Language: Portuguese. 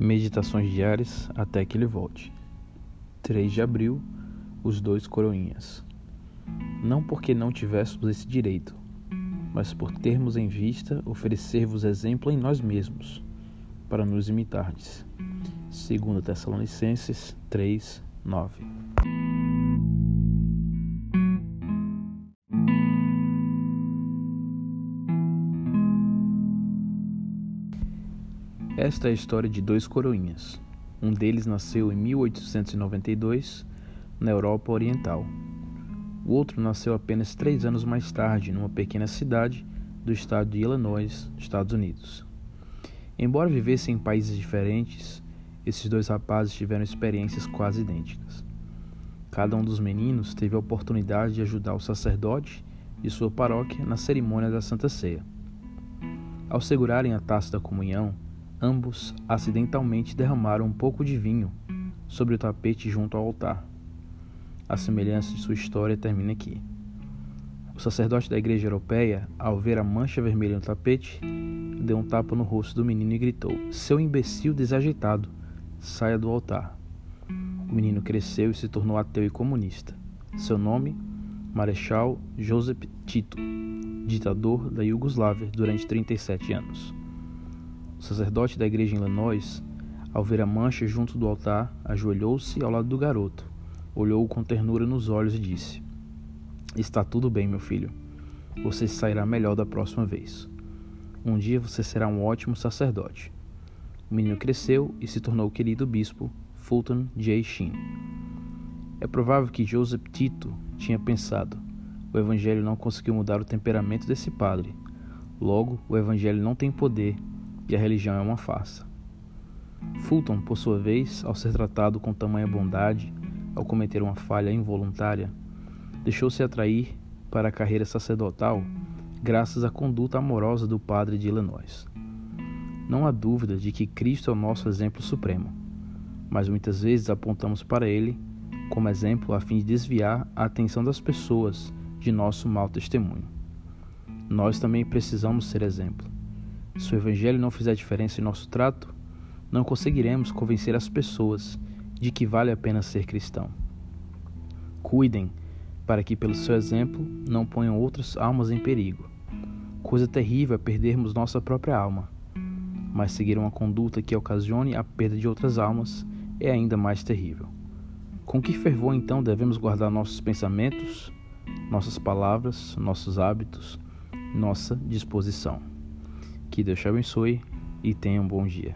Meditações diárias até que ele volte. 3 de abril, os dois coroinhas. Não porque não tivéssemos esse direito, mas por termos em vista oferecer-vos exemplo em nós mesmos, para nos imitardes. 2 Tessalonicenses 3, 9. Esta é a história de dois coroinhas. Um deles nasceu em 1892 na Europa Oriental. O outro nasceu apenas três anos mais tarde numa pequena cidade do estado de Illinois, Estados Unidos. Embora vivessem em países diferentes, esses dois rapazes tiveram experiências quase idênticas. Cada um dos meninos teve a oportunidade de ajudar o sacerdote de sua paróquia na cerimônia da Santa Ceia. Ao segurarem a taça da comunhão, ambos acidentalmente derramaram um pouco de vinho sobre o tapete junto ao altar. A semelhança de sua história termina aqui. O sacerdote da igreja europeia, ao ver a mancha vermelha no tapete, deu um tapa no rosto do menino e gritou: Seu imbecil desajeitado, saia do altar. O menino cresceu e se tornou ateu e comunista. Seu nome? Marechal Joseph Tito, ditador da Iugoslávia durante 37 anos. O sacerdote da igreja em Illinois, ao ver a mancha junto do altar, ajoelhou-se ao lado do garoto, olhou-o com ternura nos olhos e disse: Está tudo bem, meu filho. Você sairá melhor da próxima vez. Um dia você será um ótimo sacerdote. O menino cresceu e se tornou o querido bispo Fulton J. Sheen. É provável que Joseph Tito tinha pensado: o evangelho não conseguiu mudar o temperamento desse padre. Logo, o evangelho não tem poder e a religião é uma farsa. Fulton, por sua vez, ao ser tratado com tamanha bondade, ao cometer uma falha involuntária, deixou-se atrair para a carreira sacerdotal graças à conduta amorosa do padre de Illinois. Não há dúvida de que Cristo é o nosso exemplo supremo, mas muitas vezes apontamos para ele como exemplo a fim de desviar a atenção das pessoas de nosso mau testemunho. Nós também precisamos ser exemplo. Se o Evangelho não fizer diferença em nosso trato, não conseguiremos convencer as pessoas de que vale a pena ser cristão. Cuidem para que, pelo seu exemplo, não ponham outras almas em perigo. Coisa terrível é perdermos nossa própria alma, mas seguir uma conduta que ocasione a perda de outras almas é ainda mais terrível. Com que fervor então devemos guardar nossos pensamentos, nossas palavras, nossos hábitos, nossa disposição? Que Deus te abençoe e tenha um bom dia.